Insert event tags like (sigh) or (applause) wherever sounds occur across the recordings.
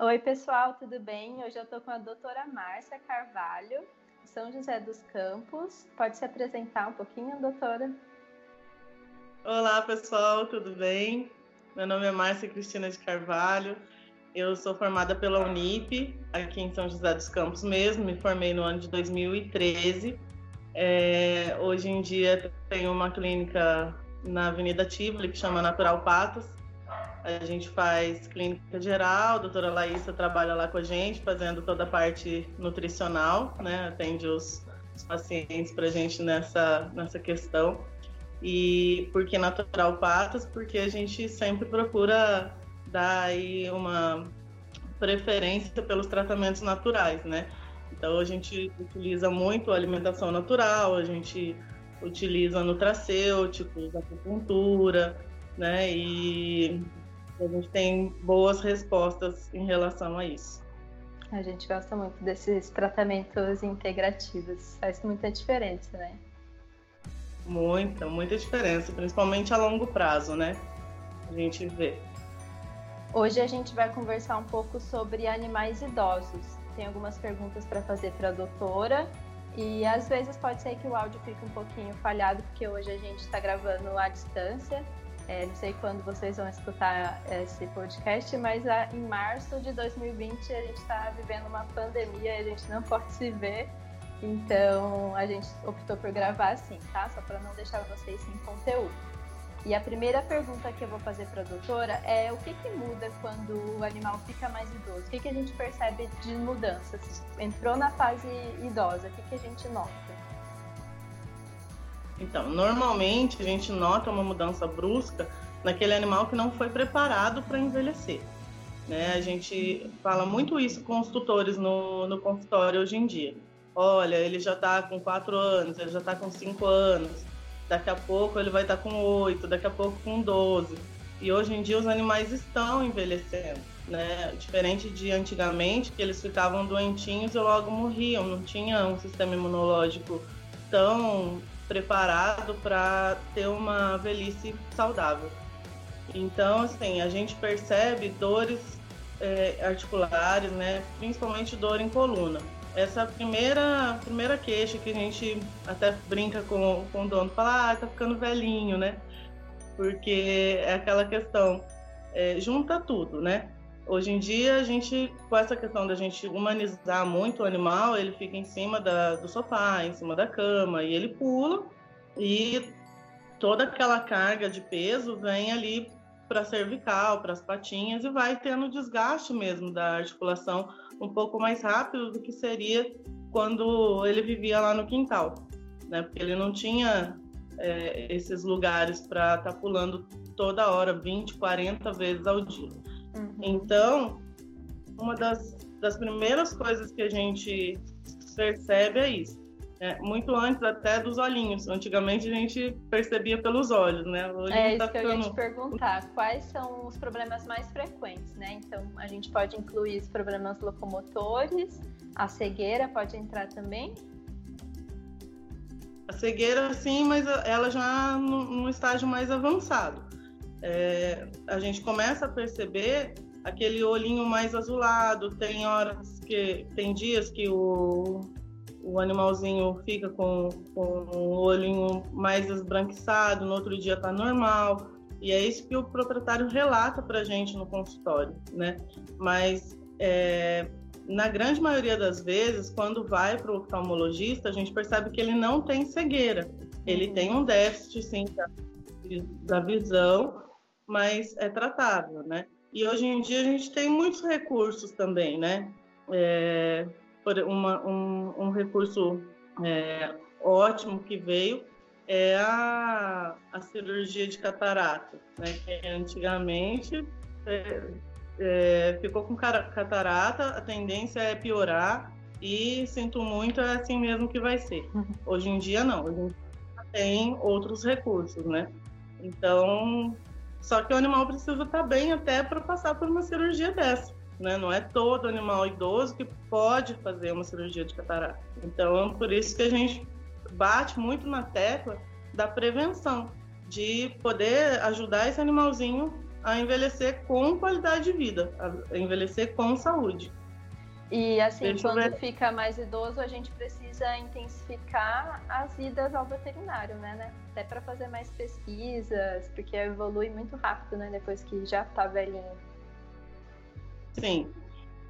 Oi, pessoal, tudo bem? Hoje eu estou com a doutora Márcia Carvalho, de São José dos Campos. Pode se apresentar um pouquinho, doutora? Olá, pessoal, tudo bem? Meu nome é Márcia Cristina de Carvalho. Eu sou formada pela Unip, aqui em São José dos Campos mesmo. Me formei no ano de 2013. É, hoje em dia tenho uma clínica na Avenida Tivoli, que chama Natural Patos. A gente faz clínica geral, a doutora Laísa trabalha lá com a gente, fazendo toda a parte nutricional, né? Atende os, os pacientes para a gente nessa, nessa questão. E por que natural patas? Porque a gente sempre procura dar aí uma preferência pelos tratamentos naturais, né? Então a gente utiliza muito a alimentação natural, a gente utiliza nutracêuticos, acupuntura, né? E a gente tem boas respostas em relação a isso. A gente gosta muito desses tratamentos integrativos, faz muita diferença, né? Muita, muita diferença, principalmente a longo prazo, né? A gente vê. Hoje a gente vai conversar um pouco sobre animais idosos. Tem algumas perguntas para fazer para a doutora e às vezes pode ser que o áudio fique um pouquinho falhado, porque hoje a gente está gravando à distância. É, não sei quando vocês vão escutar esse podcast, mas em março de 2020 a gente está vivendo uma pandemia e a gente não (laughs) pode se ver. Então a gente optou por gravar assim, tá? Só para não deixar vocês sem conteúdo. E a primeira pergunta que eu vou fazer para a doutora é o que, que muda quando o animal fica mais idoso? O que, que a gente percebe de mudanças? Entrou na fase idosa, o que, que a gente nota? Então, normalmente a gente nota uma mudança brusca naquele animal que não foi preparado para envelhecer. Né? A gente fala muito isso com os tutores no, no consultório hoje em dia olha, ele já está com 4 anos, ele já está com 5 anos, daqui a pouco ele vai estar com 8, daqui a pouco com 12. E hoje em dia os animais estão envelhecendo, né? Diferente de antigamente, que eles ficavam doentinhos e logo morriam, não tinha um sistema imunológico tão preparado para ter uma velhice saudável. Então, assim, a gente percebe dores é, articulares, né? Principalmente dor em coluna essa primeira, primeira queixa que a gente até brinca com, com o dono, fala, ah, tá ficando velhinho, né? Porque é aquela questão, é, junta tudo, né? Hoje em dia, a gente, com essa questão da gente humanizar muito o animal, ele fica em cima da, do sofá, em cima da cama, e ele pula, e toda aquela carga de peso vem ali para a cervical, para as patinhas, e vai tendo desgaste mesmo da articulação um pouco mais rápido do que seria quando ele vivia lá no quintal, né? Porque ele não tinha é, esses lugares para estar tá pulando toda hora, 20, 40 vezes ao dia. Uhum. Então, uma das, das primeiras coisas que a gente percebe é isso. É, muito antes até dos olhinhos. Antigamente a gente percebia pelos olhos, né? Hoje é isso tá que ficando... eu ia te perguntar. Quais são os problemas mais frequentes, né? Então a gente pode incluir os problemas locomotores, a cegueira pode entrar também? A cegueira, sim, mas ela já num estágio mais avançado. É, a gente começa a perceber aquele olhinho mais azulado. Tem horas que tem dias que o o animalzinho fica com, com o olhinho mais esbranquiçado, no outro dia está normal. E é isso que o proprietário relata para a gente no consultório, né? Mas é, na grande maioria das vezes, quando vai para o oftalmologista, a gente percebe que ele não tem cegueira. Ele uhum. tem um déficit, sim, da, da visão, mas é tratável, né? E hoje em dia a gente tem muitos recursos também, né? É, uma, um, um recurso é, ótimo que veio é a, a cirurgia de catarata, né? Que antigamente é, é, ficou com catarata, a tendência é piorar e sinto muito, é assim mesmo que vai ser. Uhum. Hoje em dia não, hoje em dia tem outros recursos, né? Então, só que o animal precisa estar bem até para passar por uma cirurgia dessa né? Não é todo animal idoso que pode fazer uma cirurgia de catarata. Então, por isso que a gente bate muito na tecla da prevenção, de poder ajudar esse animalzinho a envelhecer com qualidade de vida, a envelhecer com saúde. E assim, Deixa quando fica mais idoso, a gente precisa intensificar as idas ao veterinário, né? né? Até para fazer mais pesquisas, porque evolui muito rápido, né? Depois que já tá velhinho. Sim.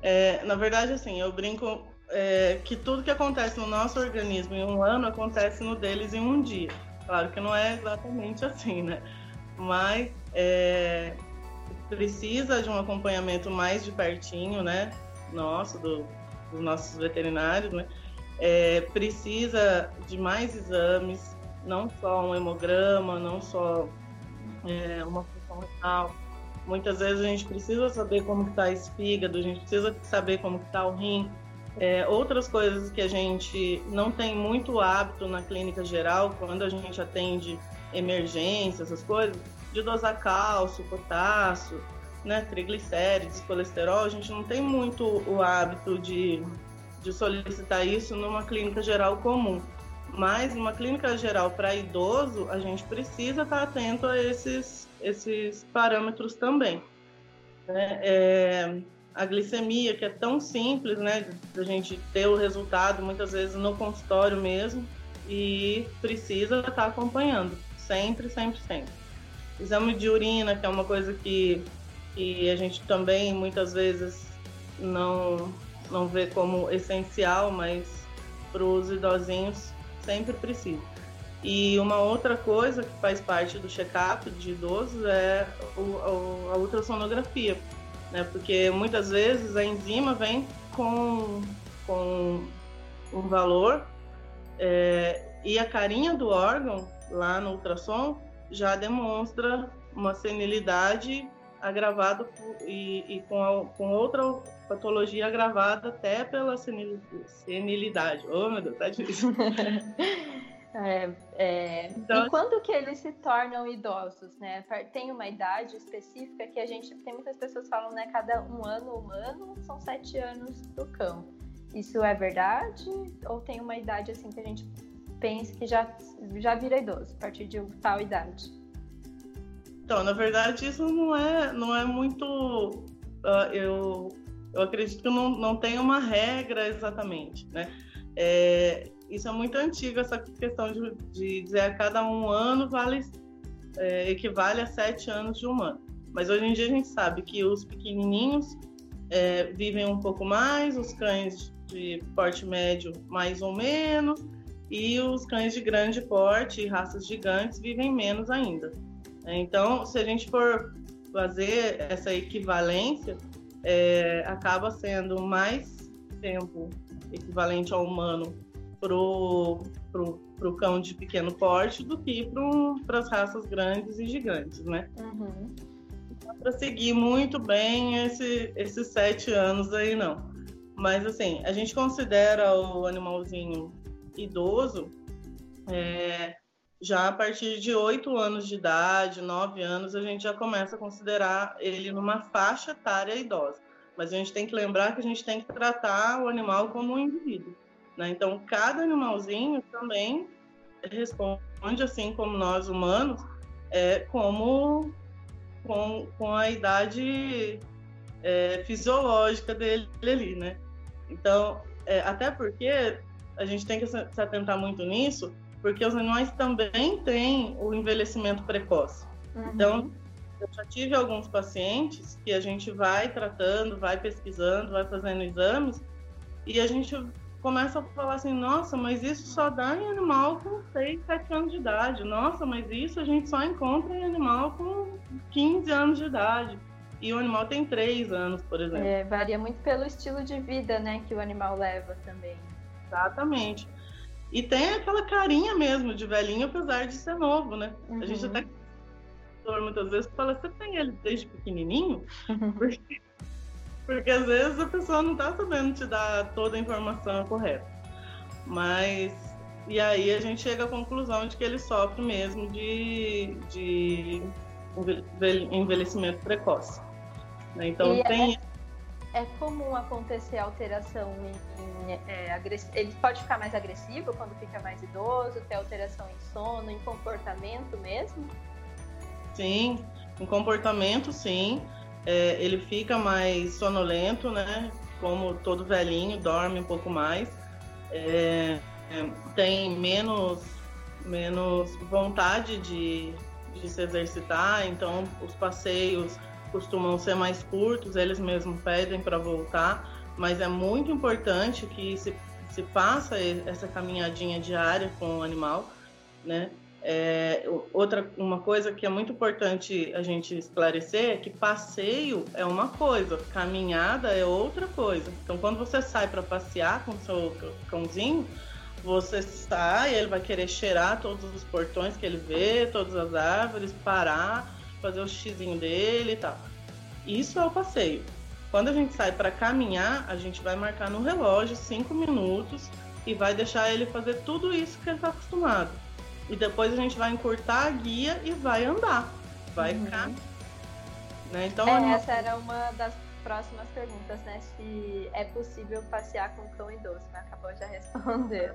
É, na verdade, assim, eu brinco é, que tudo que acontece no nosso organismo em um ano acontece no deles em um dia. Claro que não é exatamente assim, né? Mas é, precisa de um acompanhamento mais de pertinho, né? Nosso, do, dos nossos veterinários, né? É, precisa de mais exames, não só um hemograma, não só é, uma função renal. Muitas vezes a gente precisa saber como está esse fígado, a gente precisa saber como está o rim. É, outras coisas que a gente não tem muito hábito na clínica geral, quando a gente atende emergência, essas coisas, de dosar cálcio, potássio, né, triglicérides, colesterol, a gente não tem muito o hábito de, de solicitar isso numa clínica geral comum. Mas numa clínica geral para idoso, a gente precisa estar atento a esses, esses parâmetros também. Né? É, a glicemia, que é tão simples, né, a gente ter o resultado muitas vezes no consultório mesmo, e precisa estar acompanhando, sempre, sempre, sempre. Exame de urina, que é uma coisa que, que a gente também muitas vezes não, não vê como essencial, mas para os idosinhos sempre precisa. E uma outra coisa que faz parte do check-up de idosos é o, a ultrassonografia, né? Porque muitas vezes a enzima vem com, com um valor é, e a carinha do órgão lá no ultrassom já demonstra uma senilidade agravada e, e com, a, com outra patologia agravada até pela senilidade. Oh, meu Deus, tá difícil. (laughs) É, é... Então, e quando que eles se tornam idosos, né? Tem uma idade específica que a gente tem muitas pessoas que falam, né? Cada um ano humano são sete anos do cão. Isso é verdade? Ou tem uma idade assim que a gente pensa que já, já vira idoso a partir de tal idade? Então, na verdade, isso não é, não é muito. Uh, eu, eu acredito que não, não tem uma regra exatamente, né? É, isso é muito antigo, essa questão de, de dizer a cada um ano vale, é, equivale a sete anos de um ano. Mas hoje em dia a gente sabe que os pequenininhos é, vivem um pouco mais, os cães de porte médio mais ou menos, e os cães de grande porte, raças gigantes, vivem menos ainda. Então, se a gente for fazer essa equivalência, é, acaba sendo mais tempo equivalente ao humano pro, pro, pro cão de pequeno porte do que para as raças grandes e gigantes, né? Uhum. para seguir muito bem esse, esses sete anos aí, não. Mas, assim, a gente considera o animalzinho idoso é, já a partir de oito anos de idade, nove anos, a gente já começa a considerar ele numa faixa etária idosa. Mas a gente tem que lembrar que a gente tem que tratar o animal como um indivíduo. Né? Então, cada animalzinho também responde, assim como nós humanos, é, como com, com a idade é, fisiológica dele ali, né? Então, é, até porque a gente tem que se atentar muito nisso, porque os animais também têm o envelhecimento precoce. Uhum. Então, eu já tive alguns pacientes que a gente vai tratando, vai pesquisando, vai fazendo exames, e a gente começa a falar assim, nossa, mas isso só dá em animal com 6, 7 anos de idade. Nossa, mas isso a gente só encontra em animal com 15 anos de idade. E o animal tem 3 anos, por exemplo. É, varia muito pelo estilo de vida, né, que o animal leva também. Exatamente. E tem aquela carinha mesmo de velhinho, apesar de ser novo, né? Uhum. A gente uhum. até muitas vezes fala, você tem ele desde pequenininho? Porque (laughs) porque às vezes a pessoa não está sabendo te dar toda a informação correta. Mas. E aí a gente chega à conclusão de que ele sofre mesmo de, de envelhecimento precoce. Né? Então e tem. É, é comum acontecer alteração em, em é, ele pode ficar mais agressivo quando fica mais idoso, ter alteração em sono, em comportamento mesmo? Sim, em comportamento sim. É, ele fica mais sonolento, né? Como todo velhinho, dorme um pouco mais. É, é tem menos, menos vontade de, de se exercitar, então os passeios costumam ser mais curtos, eles mesmos pedem para voltar, mas é muito importante que se, se faça essa caminhadinha diária com o animal, né? É, outra uma coisa que é muito importante a gente esclarecer é que passeio é uma coisa, caminhada é outra coisa. Então, quando você sai para passear com seu cãozinho, você sai, ele vai querer cheirar todos os portões que ele vê, todas as árvores, parar, fazer o xizinho dele e tal. Isso é o passeio. Quando a gente sai para caminhar, a gente vai marcar no relógio cinco minutos e vai deixar ele fazer tudo isso que ele está acostumado. E depois a gente vai encurtar a guia e vai andar. Vai uhum. cá. Né? Então, é, essa era uma das próximas perguntas, né? Se é possível passear com cão idoso, mas acabou já (laughs) respondendo.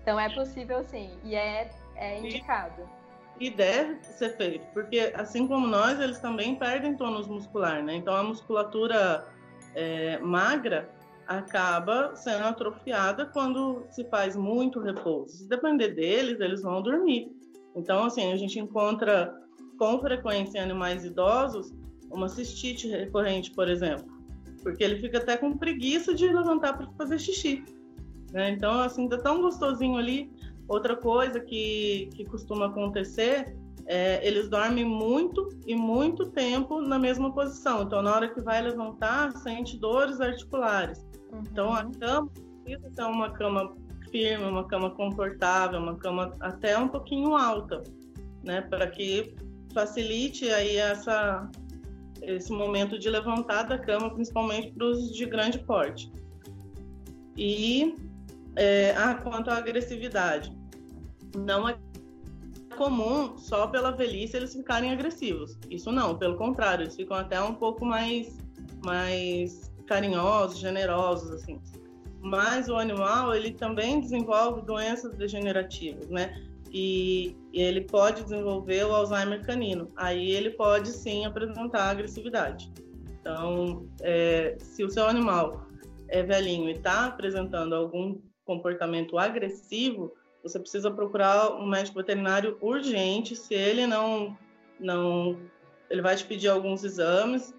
Então é possível sim, e é, é indicado. E, e deve ser feito, porque assim como nós, eles também perdem tônus muscular, né? Então a musculatura é, magra acaba sendo atrofiada quando se faz muito repouso. Se depender deles, eles vão dormir. Então, assim, a gente encontra com frequência em animais idosos uma cistite recorrente, por exemplo, porque ele fica até com preguiça de levantar para fazer xixi. Né? Então, assim, tá tão gostosinho ali. Outra coisa que, que costuma acontecer é, eles dormem muito e muito tempo na mesma posição. Então, na hora que vai levantar, sente dores articulares. Uhum. Então, a cama precisa ser uma cama firme, uma cama confortável, uma cama até um pouquinho alta, né? Para que facilite aí essa, esse momento de levantar da cama, principalmente para os de grande porte. E é, ah, quanto à agressividade, não é comum só pela velhice eles ficarem agressivos. Isso não, pelo contrário, eles ficam até um pouco mais, mais carinhosos, generosos, assim. Mas o animal, ele também desenvolve doenças degenerativas, né? E, ele pode desenvolver o Alzheimer canino. Aí ele pode sim apresentar agressividade. Então, é, se o seu animal é velhinho e está apresentando algum comportamento agressivo, você precisa procurar um médico veterinário urgente. Se ele não, não, ele vai te pedir alguns exames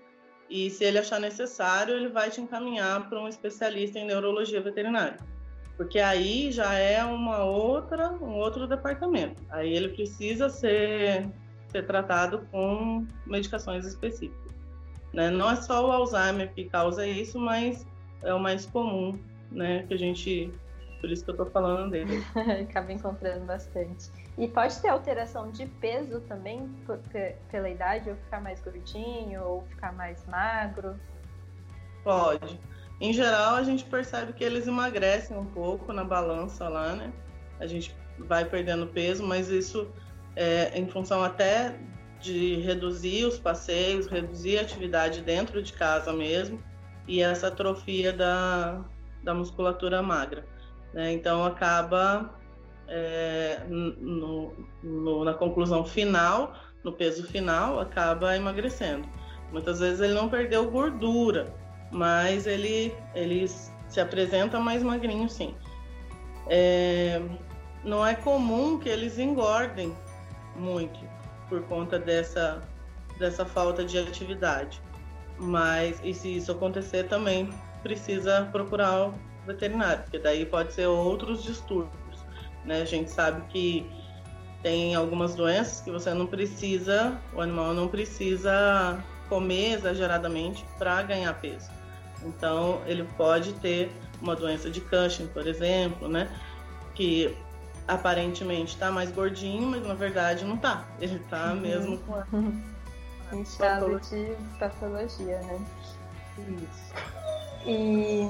e se ele achar necessário, ele vai te encaminhar para um especialista em neurologia veterinária, porque aí já é uma outra, um outro departamento. Aí ele precisa ser ser tratado com medicações específicas. Né? Não é só o Alzheimer que causa isso, mas é o mais comum, né? Que a gente por isso que eu tô falando dele. (laughs) Acaba encontrando bastante. E pode ter alteração de peso também por, pela idade, ou ficar mais gordinho, ou ficar mais magro? Pode. Em geral, a gente percebe que eles emagrecem um pouco na balança lá, né? A gente vai perdendo peso, mas isso é em função até de reduzir os passeios, reduzir a atividade dentro de casa mesmo, e essa atrofia da, da musculatura magra. Né? Então acaba é, no, no, na conclusão final, no peso final, acaba emagrecendo. Muitas vezes ele não perdeu gordura, mas ele, ele se apresenta mais magrinho, sim. É, não é comum que eles engordem muito por conta dessa, dessa falta de atividade. Mas, e se isso acontecer, também precisa procurar veterinário, porque daí pode ser outros distúrbios. Né? A gente sabe que tem algumas doenças que você não precisa, o animal não precisa comer exageradamente para ganhar peso. Então, ele pode ter uma doença de Cushing, por exemplo, né? Que aparentemente está mais gordinho, mas na verdade não está. Ele está uhum. mesmo (laughs) com a... em estado de patologia, né? Isso. E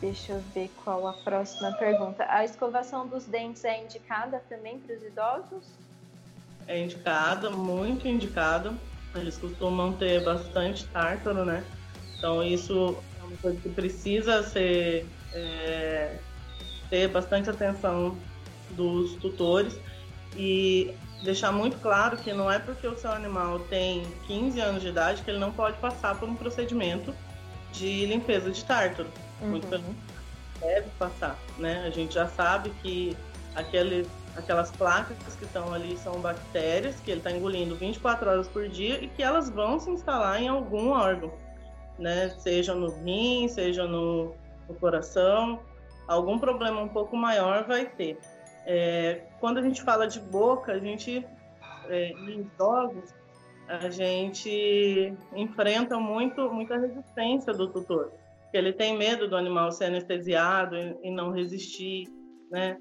Deixa eu ver qual a próxima pergunta. A escovação dos dentes é indicada também para os idosos? É indicada, muito indicada. Eles costumam ter bastante tártaro, né? Então isso é uma coisa que precisa ser é, ter bastante atenção dos tutores e deixar muito claro que não é porque o seu animal tem 15 anos de idade que ele não pode passar por um procedimento de limpeza de tártaro. Uhum. Muito deve passar, né? A gente já sabe que aquele, aquelas placas que estão ali são bactérias que ele está engolindo 24 horas por dia e que elas vão se instalar em algum órgão, né? Seja no rim, seja no, no coração, algum problema um pouco maior vai ter. É, quando a gente fala de boca, a gente, é, em idosos, a gente enfrenta muito, muita resistência do tutor. Ele tem medo do animal ser anestesiado e, e não resistir, né?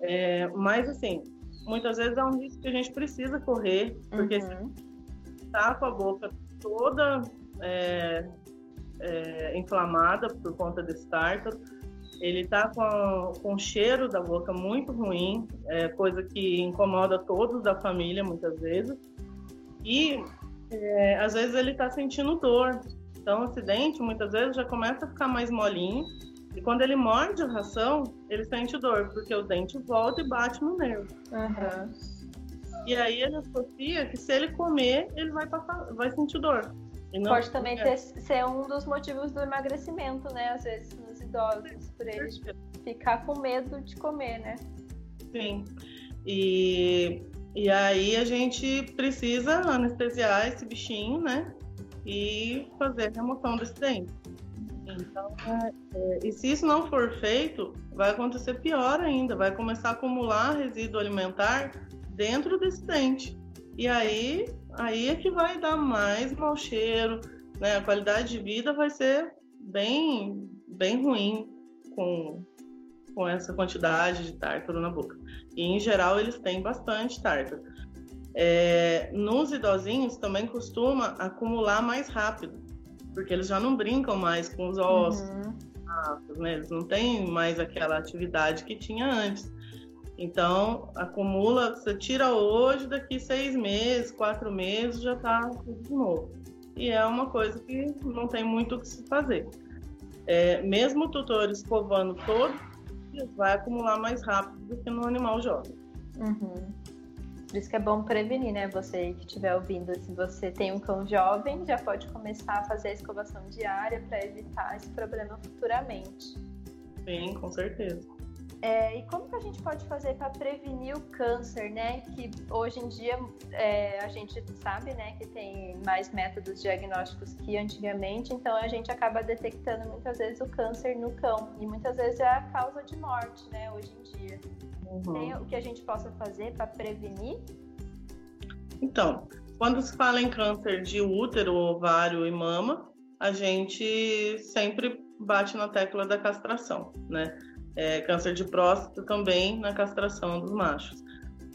É, mas, assim, muitas vezes é um risco que a gente precisa correr, porque uhum. se está com a boca toda é, é, inflamada por conta desse tártaro, ele está com, com o cheiro da boca muito ruim, é, coisa que incomoda todos da família muitas vezes. E é, às vezes ele está sentindo dor. Então, o acidente muitas vezes já começa a ficar mais molinho. E quando ele morde a ração, ele sente dor, porque o dente volta e bate no nervo. Uhum. E aí ele associa que se ele comer, ele vai, passar, vai sentir dor. Pode também ter, ser um dos motivos do emagrecimento, né? Às vezes nos idosos, por eles ficar com medo de comer, né? Sim. E, e aí a gente precisa anestesiar esse bichinho, né? E fazer a remoção desse dente. Então, é, é, e se isso não for feito, vai acontecer pior ainda, vai começar a acumular resíduo alimentar dentro desse dente. E aí, aí é que vai dar mais mau cheiro, né? A qualidade de vida vai ser bem, bem ruim com, com essa quantidade de tártaro na boca. E em geral eles têm bastante tártaro. É, nos idosinhos também costuma acumular mais rápido, porque eles já não brincam mais com os ossos, uhum. né? eles não têm mais aquela atividade que tinha antes. Então, acumula, você tira hoje, daqui seis meses, quatro meses, já está tudo de novo. E é uma coisa que não tem muito o que se fazer. É, mesmo o tutor escovando todos vai acumular mais rápido do que no animal jovem. Uhum. Por isso que é bom prevenir, né? Você que estiver ouvindo, se você tem um cão jovem, já pode começar a fazer a escovação diária para evitar esse problema futuramente. Sim, com certeza. É, e como que a gente pode fazer para prevenir o câncer, né? Que hoje em dia é, a gente sabe, né, que tem mais métodos diagnósticos que antigamente, então a gente acaba detectando muitas vezes o câncer no cão e muitas vezes é a causa de morte, né? Hoje em dia. Uhum. Tem o que a gente possa fazer para prevenir? Então, quando se fala em câncer de útero, ovário e mama, a gente sempre bate na tecla da castração, né? É, câncer de próstata também na castração dos machos.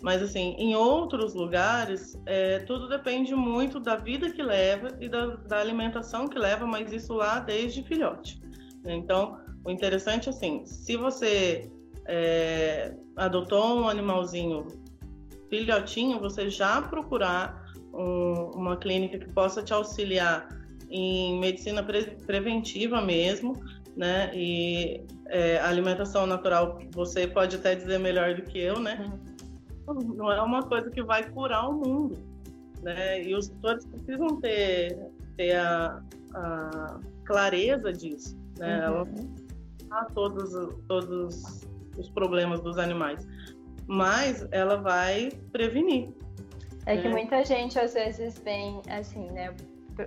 Mas, assim, em outros lugares, é, tudo depende muito da vida que leva e da, da, alimentação que leva, mas isso lá desde filhote. Então, o interessante, assim, se você é, adotou um animalzinho filhotinho, você já procurar um, uma clínica que possa te auxiliar em medicina pre preventiva mesmo, né? E é, a alimentação natural, você pode até dizer melhor do que eu, né? Não é uma coisa que vai curar o mundo, né? E os tutores precisam ter, ter a, a clareza disso, né? Uhum. Ela todos, todos os problemas dos animais, mas ela vai prevenir. É que né? muita gente às vezes vem assim, né?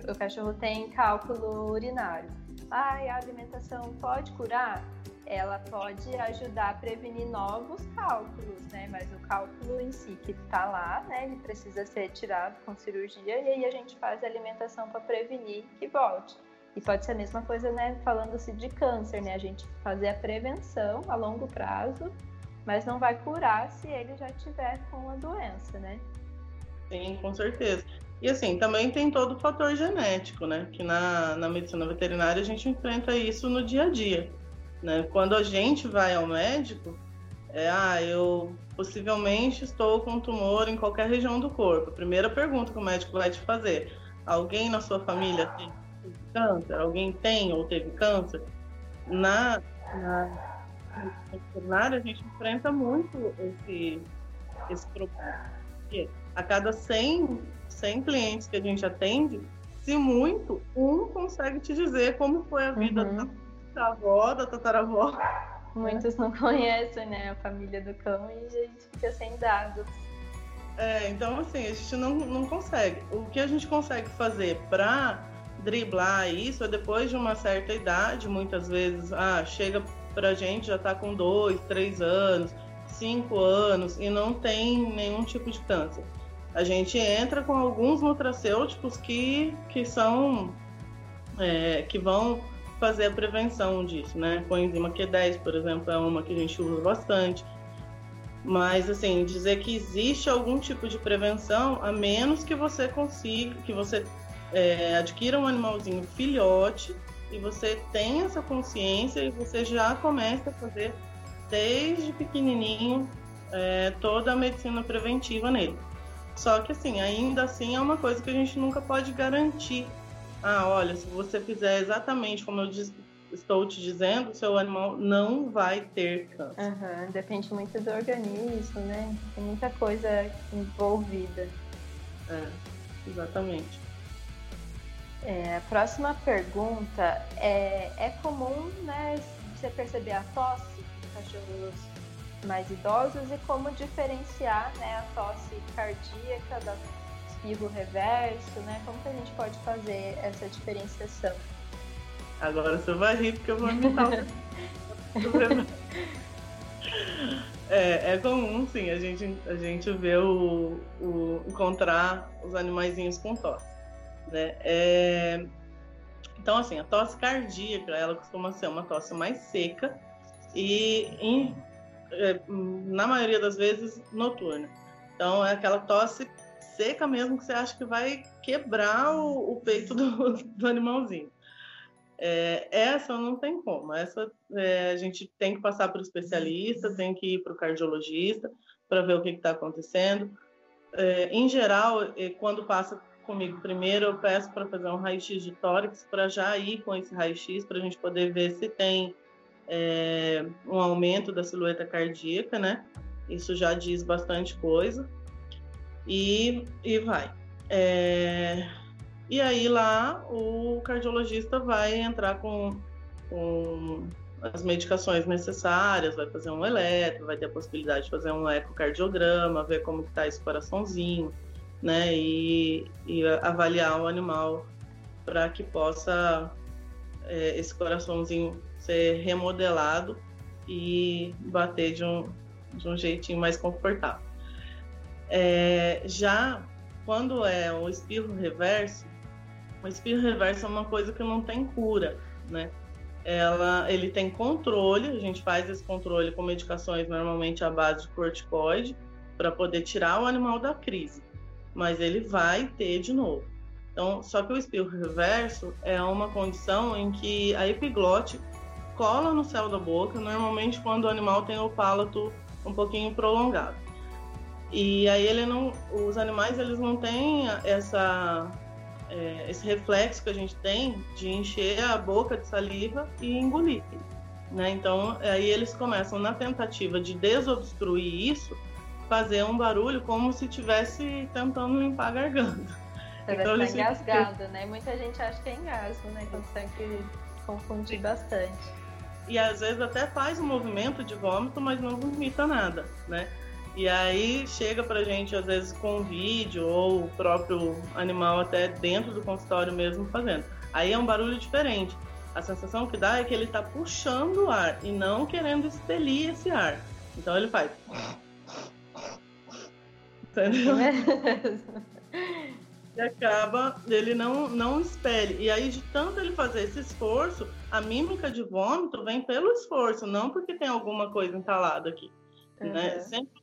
O cachorro tem cálculo urinário ah, a alimentação pode curar? Ela pode ajudar a prevenir novos cálculos, né? Mas o cálculo em si que está lá, né? Ele precisa ser tirado com cirurgia e aí a gente faz a alimentação para prevenir que volte. E pode ser a mesma coisa, né? Falando-se de câncer, né? A gente fazer a prevenção a longo prazo, mas não vai curar se ele já tiver com a doença, né? Sim, com certeza. E assim, também tem todo o fator genético, né? Que na, na medicina veterinária a gente enfrenta isso no dia a dia. Né? Quando a gente vai ao médico, é, ah, eu possivelmente estou com um tumor em qualquer região do corpo. A primeira pergunta que o médico vai te fazer: alguém na sua família tem câncer, alguém tem ou teve câncer. Na, na, veterinária, a gente enfrenta muito esse, esse problema. Porque a cada 100, 100 clientes que a gente atende, se muito, um consegue te dizer como foi a vida uhum. da avó, da tataravó. (laughs) Muitos não conhecem né, a família do cão e a gente fica sem dados. É, então assim, a gente não, não consegue. O que a gente consegue fazer para driblar isso é depois de uma certa idade, muitas vezes, ah, chega pra gente, já está com dois, três anos, cinco anos e não tem nenhum tipo de câncer. A gente entra com alguns nutracêuticos que, que são é, que vão fazer a prevenção disso, né? Coenzima Q10, por exemplo, é uma que a gente usa bastante. Mas assim, dizer que existe algum tipo de prevenção, a menos que você consiga, que você é, adquira um animalzinho filhote e você tenha essa consciência e você já comece a fazer desde pequenininho é, toda a medicina preventiva nele. Só que assim, ainda assim é uma coisa que a gente nunca pode garantir. Ah, olha, se você fizer exatamente como eu disse, estou te dizendo, seu animal não vai ter câncer. Uhum, depende muito do organismo, né? Tem muita coisa envolvida. É, exatamente. É, a próxima pergunta é, é comum, né, você perceber a tosse cachorros mais idosos e como diferenciar, né, a tosse cardíaca da espirro reverso, né? Como que a gente pode fazer essa diferenciação? Agora você vai rir porque eu vou imitar (laughs) é, é comum, sim, a gente, a gente vê o, o encontrar os animaizinhos com tosse. Né? É, então, assim, a tosse cardíaca, ela costuma ser uma tosse mais seca e, em, é, na maioria das vezes, noturna. Então, é aquela tosse seca mesmo que você acha que vai quebrar o, o peito do, do animalzinho. É, essa não tem como. Essa é, a gente tem que passar para o especialista, tem que ir para o cardiologista para ver o que está acontecendo. É, em geral, é, quando passa comigo primeiro, eu peço para fazer um raio-x de tórax para já ir com esse raio-x para a gente poder ver se tem é, um aumento da silhueta cardíaca, né? Isso já diz bastante coisa. E, e vai. É, e aí lá o cardiologista vai entrar com, com as medicações necessárias, vai fazer um eletro, vai ter a possibilidade de fazer um ecocardiograma, ver como está esse coraçãozinho, né? E, e avaliar o animal para que possa é, esse coraçãozinho ser remodelado e bater de um, de um jeitinho mais confortável. É, já quando é o espirro reverso, o espirro reverso é uma coisa que não tem cura, né? Ela, ele tem controle, a gente faz esse controle com medicações normalmente à base de corticoide para poder tirar o animal da crise, mas ele vai ter de novo. Então, só que o espirro reverso é uma condição em que a epiglote cola no céu da boca, normalmente quando o animal tem o palato um pouquinho prolongado. E aí ele não, os animais eles não têm essa é, esse reflexo que a gente tem de encher a boca de saliva e engolir. Né? Então aí eles começam na tentativa de desobstruir isso, fazer um barulho como se estivesse tentando limpar a garganta. Você então, eles engasgado, né? Muita gente acha que é engasgo, né? Consegue confundir bastante. E às vezes até faz um movimento de vômito, mas não vomita nada, né? E aí chega pra gente, às vezes, com vídeo ou o próprio animal até dentro do consultório mesmo fazendo. Aí é um barulho diferente. A sensação que dá é que ele está puxando o ar e não querendo expelir esse ar. Então ele faz. Entendeu? e acaba, ele não, não expele. E aí, de tanto ele fazer esse esforço, a mímica de vômito vem pelo esforço, não porque tem alguma coisa entalada aqui. Uhum. Né? Sempre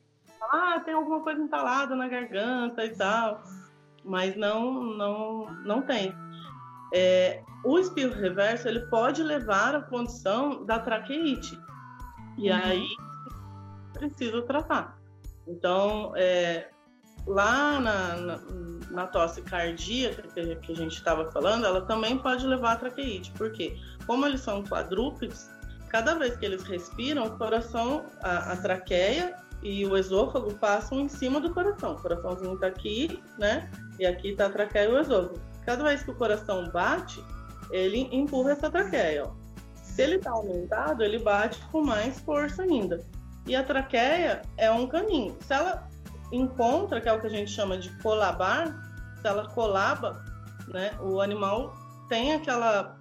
ah, tem alguma coisa entalada na garganta e tal, mas não, não, não tem. É, o espirro reverso ele pode levar à condição da traqueite e uhum. aí precisa tratar. Então, é, lá na, na, na tosse cardíaca que a gente estava falando, ela também pode levar a traqueite. Por quê? Como eles são quadrúpedes, cada vez que eles respiram, o coração, a, a traqueia e o esôfago passam em cima do coração. O coraçãozinho está aqui, né? E aqui está a traqueia e o esôfago. Cada vez que o coração bate, ele empurra essa traqueia. Ó. Se ele está aumentado, ele bate com mais força ainda. E a traqueia é um caminho. Se ela encontra, que é o que a gente chama de colabar, se ela colaba, né, o animal tem aquela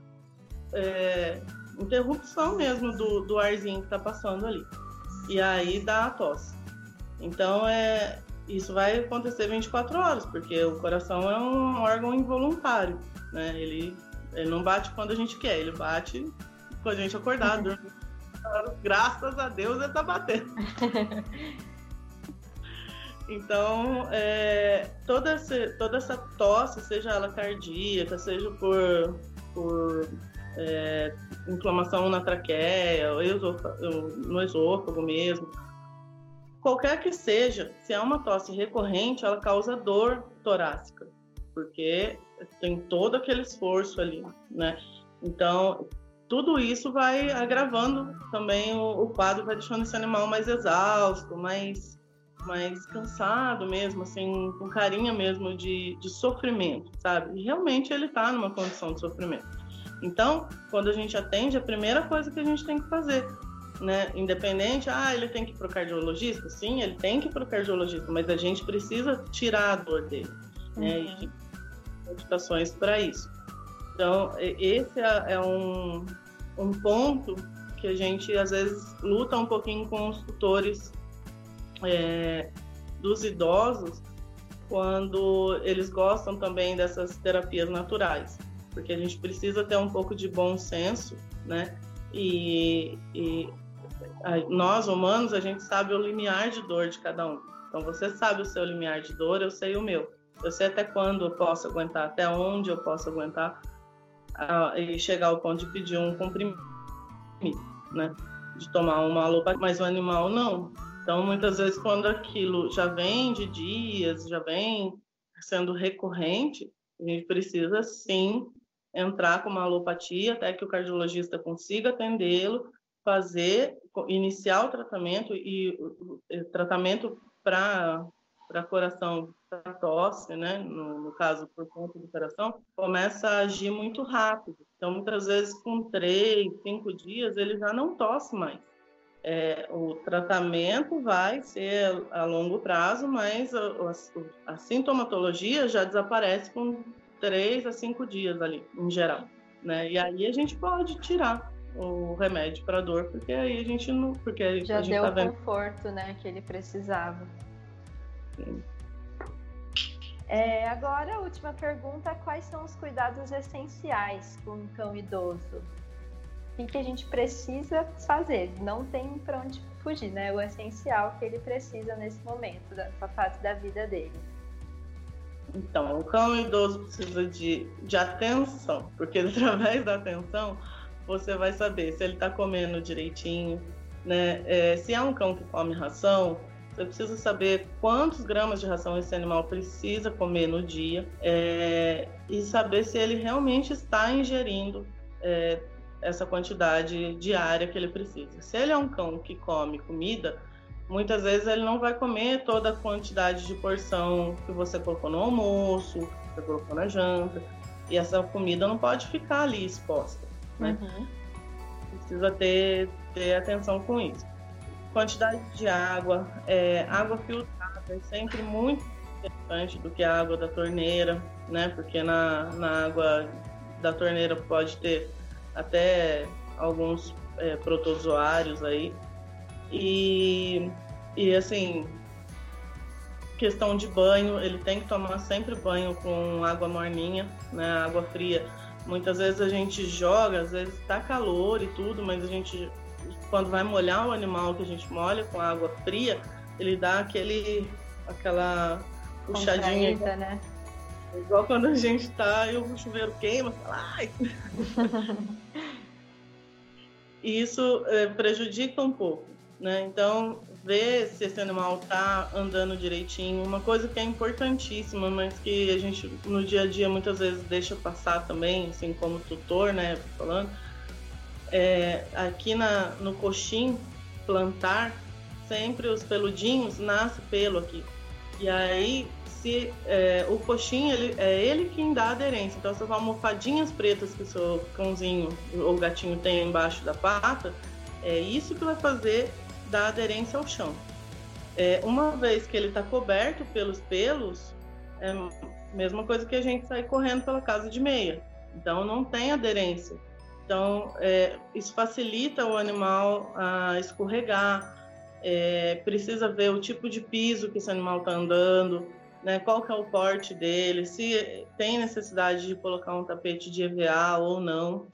é, interrupção mesmo do, do arzinho que está passando ali. E aí dá a tosse. Então, é, isso vai acontecer 24 horas, porque o coração é um órgão involuntário, né? Ele, ele não bate quando a gente quer, ele bate quando a gente acordar, (laughs) uhum. Graças a Deus ele tá batendo. (laughs) Então, é, toda, essa, toda essa tosse, seja ela cardíaca, seja por, por é, inflamação na traqueia, no esôfago mesmo, qualquer que seja, se é uma tosse recorrente, ela causa dor torácica, porque tem todo aquele esforço ali, né? Então, tudo isso vai agravando também o, o quadro, vai deixando esse animal mais exausto, mais mais cansado mesmo, assim, com carinha mesmo de, de sofrimento, sabe? E realmente ele está numa condição de sofrimento. Então, quando a gente atende, a primeira coisa que a gente tem que fazer, né? Independente, ah, ele tem que ir para o cardiologista? Sim, ele tem que ir para o cardiologista, mas a gente precisa tirar a dor dele, né? Uhum. E tem medicações para isso. Então, esse é, é um, um ponto que a gente às vezes luta um pouquinho com os tutores é, dos idosos quando eles gostam também dessas terapias naturais, porque a gente precisa ter um pouco de bom senso, né? E, e a, nós humanos a gente sabe o limiar de dor de cada um. Então você sabe o seu limiar de dor, eu sei o meu. Eu sei até quando eu posso aguentar, até onde eu posso aguentar e chegar ao ponto de pedir um comprimido, né? De tomar uma lupa, mas o animal não. Então, muitas vezes, quando aquilo já vem de dias, já vem sendo recorrente, a gente precisa sim entrar com uma alopatia até que o cardiologista consiga atendê-lo, fazer, iniciar o tratamento e o tratamento para para coração, para tosse, né? No, no, caso, por conta do coração, começa a agir muito rápido. Então, muitas vezes, com três, cinco dias, ele já não tosse mais é, o tratamento vai ser a longo prazo, mas a, a, a, sintomatologia já desaparece com três a cinco dias ali, em geral. Né? E aí a gente pode tirar o remédio para dor, porque aí a gente não. Porque já a gente deu tá o vendo... conforto né, que ele precisava. Sim. É, agora, a última pergunta: quais são os cuidados essenciais com um cão idoso? O que a gente precisa fazer. Não tem para onde fugir, né? O essencial que ele precisa nesse momento, dessa fase da vida dele. Então, o cão idoso precisa de, de atenção, porque (laughs) através da atenção você vai saber se ele está comendo direitinho, né? É, se é um cão que come ração, você precisa saber quantos gramas de ração esse animal precisa comer no dia é, e saber se ele realmente está ingerindo é, essa quantidade diária que ele precisa. Se ele é um cão que come comida, muitas vezes ele não vai comer toda a quantidade de porção que você colocou no almoço, que você colocou na janta, e essa comida não pode ficar ali exposta, né? Uhum. Precisa ter, ter atenção com isso. Quantidade de água, é, água filtrada é sempre muito interessante do que a água da torneira, né? Porque na, na água da torneira pode ter até alguns é, protozoários aí. E, e assim, questão de banho, ele tem que tomar sempre banho com água morninha, né? Água fria. Muitas vezes a gente joga, às vezes tá calor e tudo, mas a gente, quando vai molhar o animal que a gente molha com água fria, ele dá aquele, aquela puxadinha. né? Igual quando a gente tá e o chuveiro queima, fala, ai! e isso é, prejudica um pouco. né? Então, ver se esse animal está andando direitinho. Uma coisa que é importantíssima, mas que a gente no dia a dia muitas vezes deixa passar também, assim como tutor, né, falando, é, aqui na, no coxim plantar, sempre os peludinhos nasce pelo aqui. E aí, se é, o coxim, ele, é ele quem dá aderência. Então, essas almofadinhas pretas que o seu cãozinho ou gatinho tem embaixo da pata, é isso que vai fazer da aderência ao chão. É, uma vez que ele está coberto pelos pelos, é a mesma coisa que a gente sair correndo pela casa de meia. Então não tem aderência. Então é, isso facilita o animal a escorregar. É, precisa ver o tipo de piso que esse animal está andando, né, qual que é o porte dele, se tem necessidade de colocar um tapete de EVA ou não,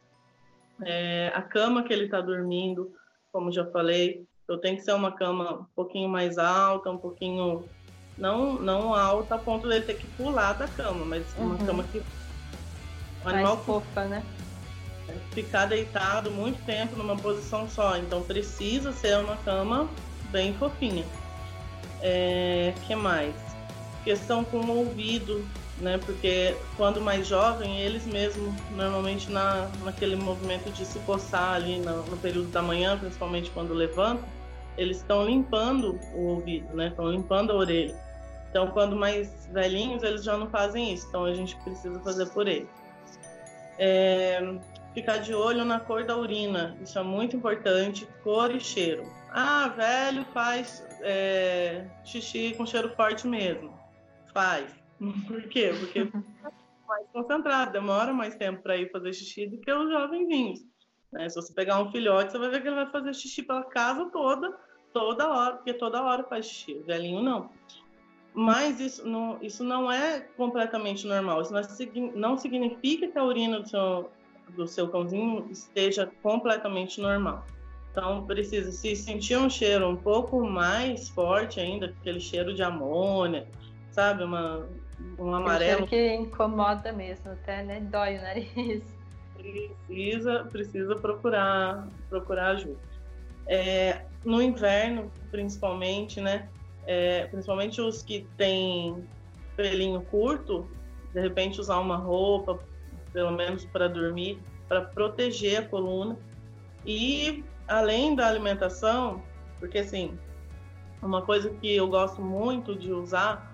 é, a cama que ele está dormindo, como já falei, então tem que ser uma cama um pouquinho mais alta, um pouquinho não não alta a ponto dele ter que pular da cama, mas uma uhum. cama que o animal mais fofa, né? Ficar deitado muito tempo numa posição só, então precisa ser uma cama bem fofinha. É, que mais? Questão com o ouvido, né? Porque quando mais jovem, eles mesmos, normalmente na, naquele movimento de se coçar ali no, no período da manhã, principalmente quando levantam, eles estão limpando o ouvido, né? Estão limpando a orelha. Então, quando mais velhinhos, eles já não fazem isso. Então, a gente precisa fazer por eles. É, ficar de olho na cor da urina. Isso é muito importante. Cor e cheiro. Ah, velho faz é, xixi com cheiro forte mesmo. Faz. (laughs) Por quê? Porque é mais concentrado, demora mais tempo para ir fazer xixi do que os jovenzinhos. Né? Se você pegar um filhote, você vai ver que ele vai fazer xixi pela casa toda, toda hora, porque toda hora faz xixi. O velhinho não. Mas isso não, isso não é completamente normal. Isso não, significa que a urina do seu, do seu cãozinho esteja completamente normal. Então, precisa se sentir um cheiro um pouco mais forte ainda, aquele cheiro de amônia, sabe? Uma, um amarelo. que incomoda mesmo, até, né? Dói o nariz (laughs) precisa, precisa procurar, procurar ajuda. É, no inverno, principalmente, né? É, principalmente os que têm pelinho curto, de repente usar uma roupa, pelo menos para dormir, para proteger a coluna. E além da alimentação, porque assim, uma coisa que eu gosto muito de usar,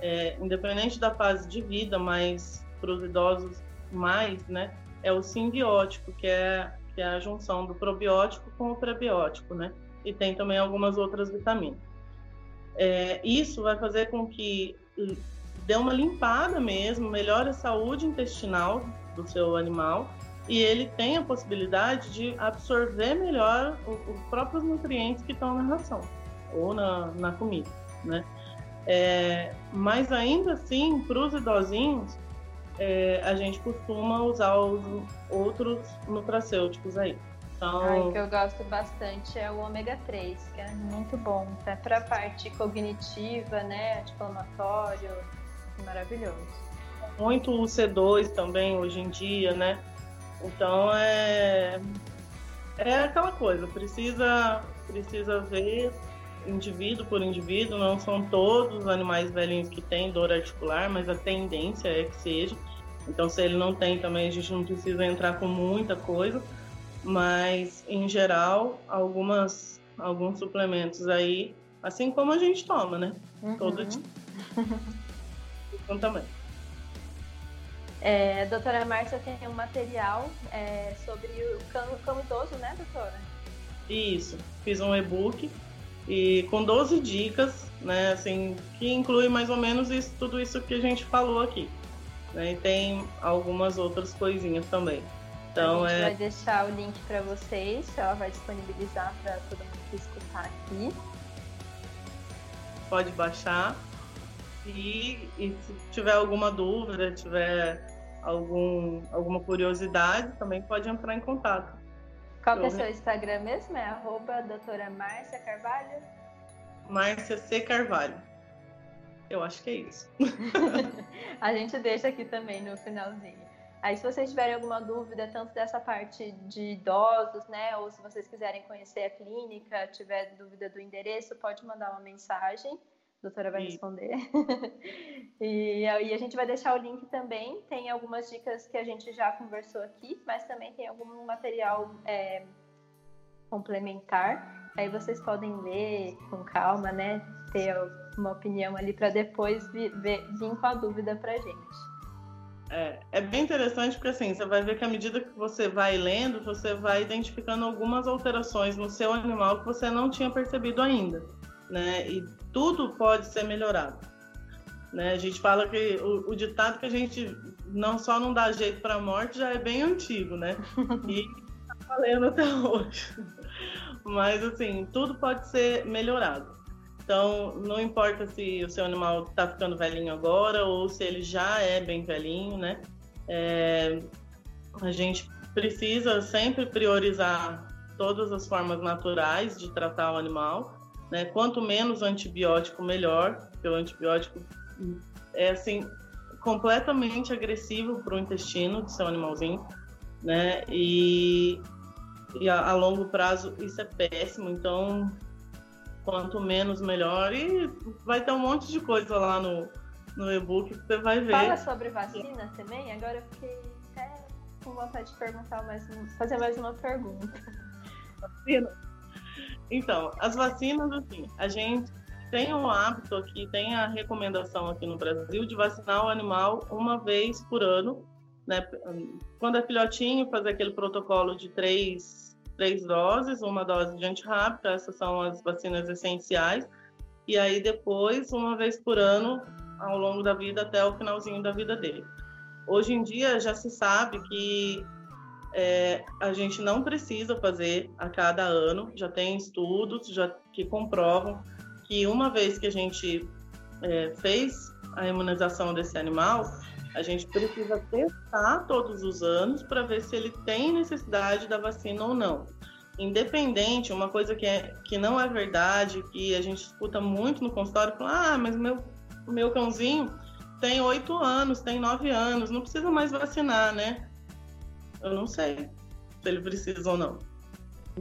é, independente da fase de vida, mas para os idosos mais, né? é o simbiótico, que é, que é a junção do probiótico com o prebiótico, né? E tem também algumas outras vitaminas. É, isso vai fazer com que dê uma limpada mesmo, melhore a saúde intestinal do seu animal e ele tem a possibilidade de absorver melhor os próprios nutrientes que estão na ração ou na, na comida, né? É, mas ainda assim, para os idosinhos, é, a gente costuma usar os outros nutracêuticos aí. Então... Ai, que eu gosto bastante é o ômega 3, que é muito bom, até para a parte cognitiva, né, anti-inflamatório, maravilhoso. Muito o C2 também hoje em dia, né? Então é é aquela coisa, precisa precisa ver indivíduo por indivíduo, não são todos os animais velhinhos que têm dor articular, mas a tendência é que seja. Então, se ele não tem também, a gente não precisa entrar com muita coisa, mas em geral, algumas alguns suplementos aí, assim como a gente toma, né? Uhum. Todo dia. (laughs) então também. É, doutora Márcia tem um material é, sobre o cão, cão idoso, né, doutora? Isso, fiz um e-book e com 12 dicas, né, assim, que inclui mais ou menos isso, tudo isso que a gente falou aqui. Né? E tem algumas outras coisinhas também. Então, a gente é... vai deixar o link para vocês, ela vai disponibilizar para todo mundo que escutar aqui. Pode baixar. E, e se tiver alguma dúvida, tiver algum, alguma curiosidade, também pode entrar em contato. Qual é o seu Instagram mesmo? É arroba doutora Márcia Carvalho? Márcia C. Carvalho. Eu acho que é isso. (laughs) a gente deixa aqui também no finalzinho. Aí, se vocês tiverem alguma dúvida, tanto dessa parte de idosos, né, ou se vocês quiserem conhecer a clínica, tiver dúvida do endereço, pode mandar uma mensagem, a doutora vai Sim. responder. (laughs) e aí a gente vai deixar o link também, tem algumas dicas que a gente já conversou aqui, mas também tem algum material é, complementar. Aí vocês podem ler com calma, né, ter uma opinião ali para depois vir, vir, vir com a dúvida para gente. É, é, bem interessante porque assim, você vai ver que à medida que você vai lendo, você vai identificando algumas alterações no seu animal que você não tinha percebido ainda, né? E tudo pode ser melhorado. Né? A gente fala que o, o ditado que a gente não só não dá jeito para a morte já é bem antigo, né? (laughs) E tá valendo até hoje. Mas assim, tudo pode ser melhorado. Então, não importa se o seu animal está ficando velhinho agora ou se ele já é bem velhinho, né? É, a gente precisa sempre priorizar todas as formas naturais de tratar o animal, né? Quanto menos antibiótico, melhor, porque o antibiótico é assim completamente agressivo para o intestino do seu animalzinho, né? E, e a, a longo prazo isso é péssimo. Então quanto menos melhor. E vai ter um monte de coisa lá no, no e-book que você vai ver. Fala sobre vacina também? Agora eu fiquei até com vontade de perguntar mais, fazer mais uma pergunta. Vacina? Então, as vacinas, assim, a gente tem um hábito aqui, tem a recomendação aqui no Brasil de vacinar o animal uma vez por ano. Né? Quando é filhotinho, fazer aquele protocolo de três três doses, uma dose de antirrábica, essas são as vacinas essenciais, e aí depois, uma vez por ano, ao longo da vida, até o finalzinho da vida dele. Hoje em dia já se sabe que é, a gente não precisa fazer a cada ano, já tem estudos já que comprovam que uma vez que a gente é, fez a imunização desse animal, a gente precisa testar todos os anos para ver se ele tem necessidade da vacina ou não. Independente, uma coisa que, é, que não é verdade, que a gente escuta muito no consultório, fala, ah, mas meu, meu cãozinho tem oito anos, tem nove anos, não precisa mais vacinar, né? Eu não sei se ele precisa ou não.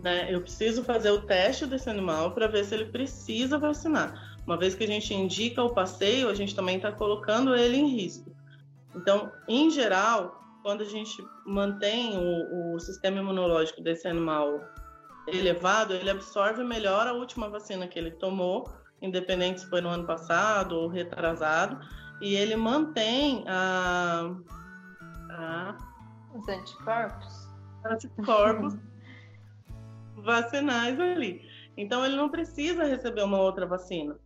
Né? Eu preciso fazer o teste desse animal para ver se ele precisa vacinar. Uma vez que a gente indica o passeio, a gente também está colocando ele em risco. Então, em geral, quando a gente mantém o, o sistema imunológico desse animal elevado, ele absorve melhor a última vacina que ele tomou, independente se foi no ano passado ou retrasado, e ele mantém a, a os anticorpos, anticorpos (laughs) vacinais ali. Então ele não precisa receber uma outra vacina.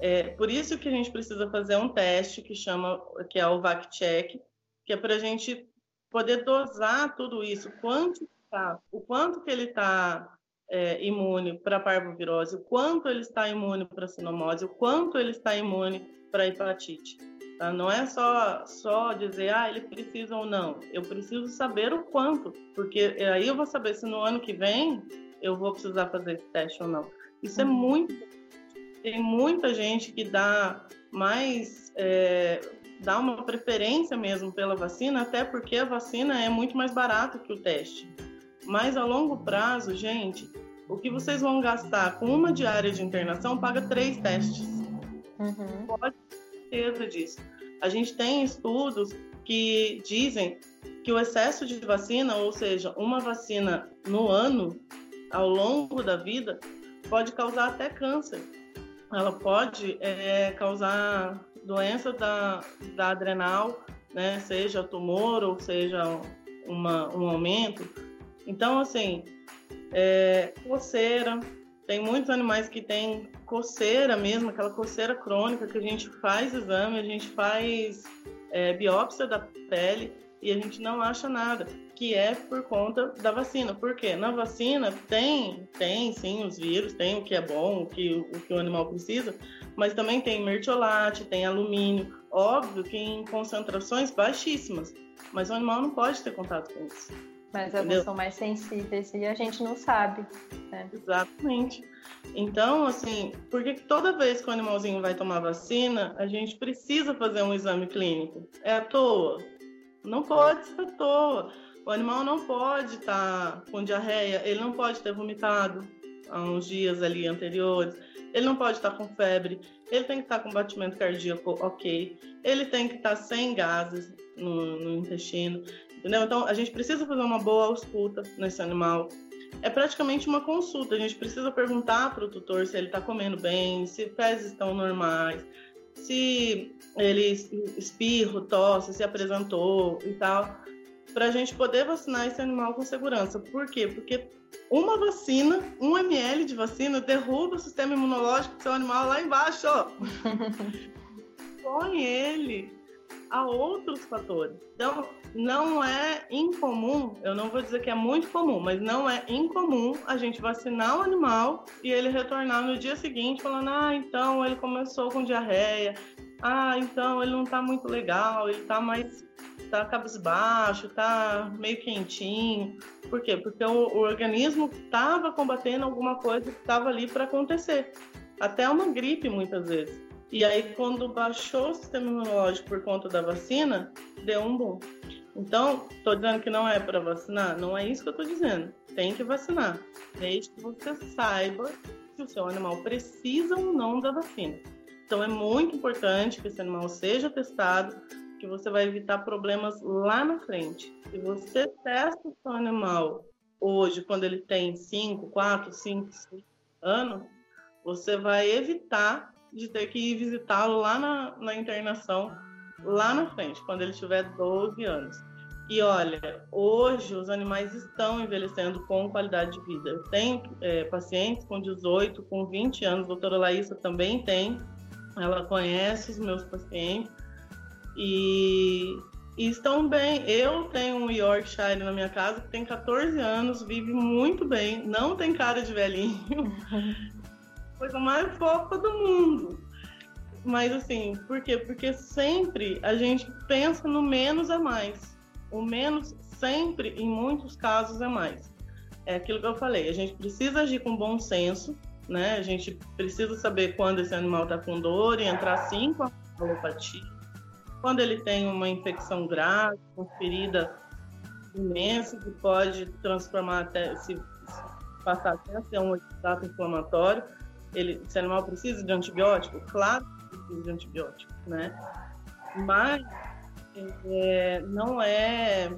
É, por isso que a gente precisa fazer um teste que chama, que é o VacCheck, que é para a gente poder dosar tudo isso, quantificar o quanto que ele está é, imune para parvovirose, o quanto ele está imune para sinomose, o quanto ele está imune para hepatite. Tá? Não é só, só dizer, ah, ele precisa ou não. Eu preciso saber o quanto, porque aí eu vou saber se no ano que vem eu vou precisar fazer esse teste ou não. Isso é uhum. muito tem muita gente que dá mais é, dá uma preferência mesmo pela vacina, até porque a vacina é muito mais barata que o teste. Mas a longo prazo, gente, o que vocês vão gastar com uma diária de internação paga três testes. Uhum. Pode certeza disso. A gente tem estudos que dizem que o excesso de vacina, ou seja, uma vacina no ano, ao longo da vida, pode causar até câncer ela pode é, causar doença da, da adrenal, né? Seja tumor ou seja uma, um aumento. Então, assim, é, coceira. Tem muitos animais que têm coceira mesmo, aquela coceira crônica que a gente faz exame, a gente faz é, biópsia da pele e a gente não acha nada, que é por conta da vacina. Por quê? Na vacina tem, tem sim os vírus, tem o que é bom, o que o, que o animal precisa, mas também tem mertiolate, tem alumínio, óbvio que em concentrações baixíssimas, mas o animal não pode ter contato com isso. Mas alguns são mais sensíveis e a gente não sabe. Né? Exatamente. Então, assim, porque toda vez que o animalzinho vai tomar vacina, a gente precisa fazer um exame clínico? É à toa? Não pode ser à toa. O animal não pode estar tá com diarreia, ele não pode ter vomitado há uns dias ali anteriores, ele não pode estar tá com febre, ele tem que estar tá com batimento cardíaco ok, ele tem que estar sem gases no, no intestino, entendeu? Então a gente precisa fazer uma boa ausculta nesse animal. É praticamente uma consulta, a gente precisa perguntar para o tutor se ele está comendo bem, se fezes estão normais, se ele espirro, tosse, se apresentou e tal para a gente poder vacinar esse animal com segurança. Por quê? Porque uma vacina, um ml de vacina, derruba o sistema imunológico do seu animal lá embaixo. (laughs) Põe ele a outros fatores. Então, não é incomum, eu não vou dizer que é muito comum, mas não é incomum a gente vacinar o animal e ele retornar no dia seguinte falando: ah, então ele começou com diarreia, ah, então ele não tá muito legal, ele tá mais tá cabisbaixo, tá meio quentinho. Por quê? Porque o, o organismo estava combatendo alguma coisa que estava ali para acontecer. Até uma gripe, muitas vezes. E aí, quando baixou o sistema imunológico por conta da vacina, deu um boom. Então, estou dizendo que não é para vacinar? Não é isso que eu estou dizendo. Tem que vacinar, desde que você saiba se o seu animal precisa ou não da vacina. Então, é muito importante que esse animal seja testado, que você vai evitar problemas lá na frente. Se você testa o seu animal hoje, quando ele tem 5, 4, 5, anos, você vai evitar de ter que ir visitá-lo lá na, na internação, lá na frente, quando ele tiver 12 anos. E olha, hoje os animais estão envelhecendo com qualidade de vida. Eu tenho é, pacientes com 18, com 20 anos, a doutora Laísa também tem, ela conhece os meus pacientes e, e, estão bem. Eu tenho um Yorkshire na minha casa que tem 14 anos, vive muito bem, não tem cara de velhinho. (laughs) Coisa mais fofa do mundo. Mas assim, por quê? Porque sempre a gente pensa no menos é mais. O menos sempre, em muitos casos, é mais. É aquilo que eu falei, a gente precisa agir com bom senso, né? A gente precisa saber quando esse animal está com dor e entrar sim com a alopatia quando ele tem uma infecção grave, uma ferida imensa que pode transformar até se, se passar até a ser um estado inflamatório, ele, esse animal precisa de antibiótico? Claro que precisa de antibiótico, né? Mas é, não é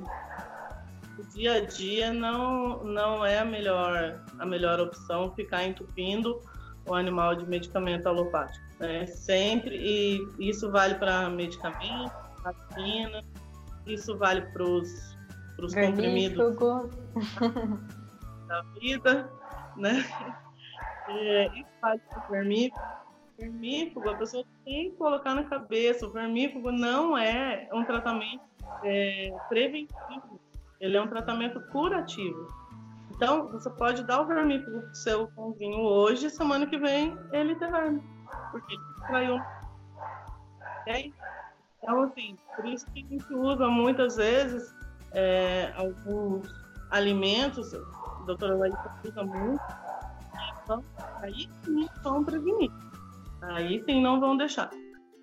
o dia a dia não não é a melhor a melhor opção ficar entupindo o animal de medicamento alopático né? Sempre, e isso vale para medicamento, vacina, isso vale para os comprimidos da vida, né? (laughs) É, isso vale para o vermífugo. Vermífugo, a pessoa tem que colocar na cabeça, o vermífugo não é um tratamento é, preventivo, ele é um tratamento curativo. Então, você pode dar o vermífugo pro seu cãozinho hoje, semana que vem ele ter verme porque ele traiu. Okay? Então, assim, por isso que a gente usa muitas vezes é, alguns alimentos, a doutora Larissa usa muito, então, aí sim vão prevenir. Aí sim não vão deixar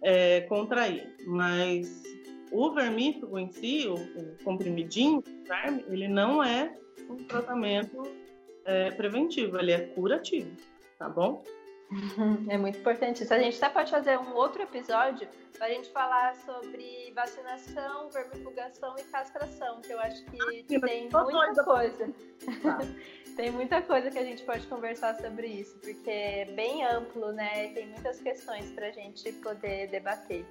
é, contrair. Mas o vermífugo em si, o, o comprimidinho, o verme, ele não é um tratamento é, preventivo, ele é curativo, tá bom? (laughs) É muito importante isso. A gente até pode fazer um outro episódio para a gente falar sobre vacinação, vermifugação e castração, que eu acho que ah, tem muita coisa. Tá. (laughs) tem muita coisa que a gente pode conversar sobre isso, porque é bem amplo, né? Tem muitas questões para a gente poder debater.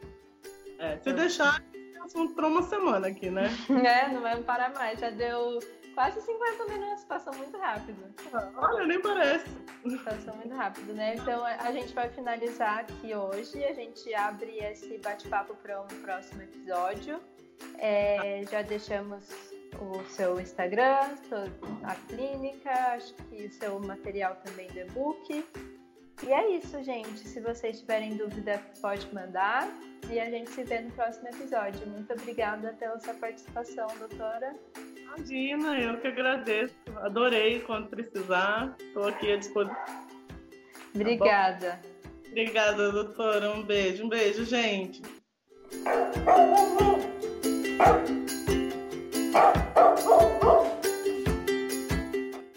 É, se deixar, assunto para uma semana aqui, né? (laughs) é, não vai parar mais. Já deu quase 50 minutos, passou muito rápido. Olha, nem parece. Passou muito rápido, né? Então a gente vai finalizar aqui hoje. A gente abre esse bate-papo para um próximo episódio. É, já deixamos o seu Instagram, a clínica, acho que o seu material também do e-book. E é isso, gente. Se vocês tiverem dúvida, pode mandar. E a gente se vê no próximo episódio. Muito obrigada pela sua participação, doutora. Imagina, eu que agradeço. Adorei quando precisar. Estou aqui à disposição. Obrigada. Tá Obrigada, doutora. Um beijo. Um beijo, gente. Oh, oh, oh!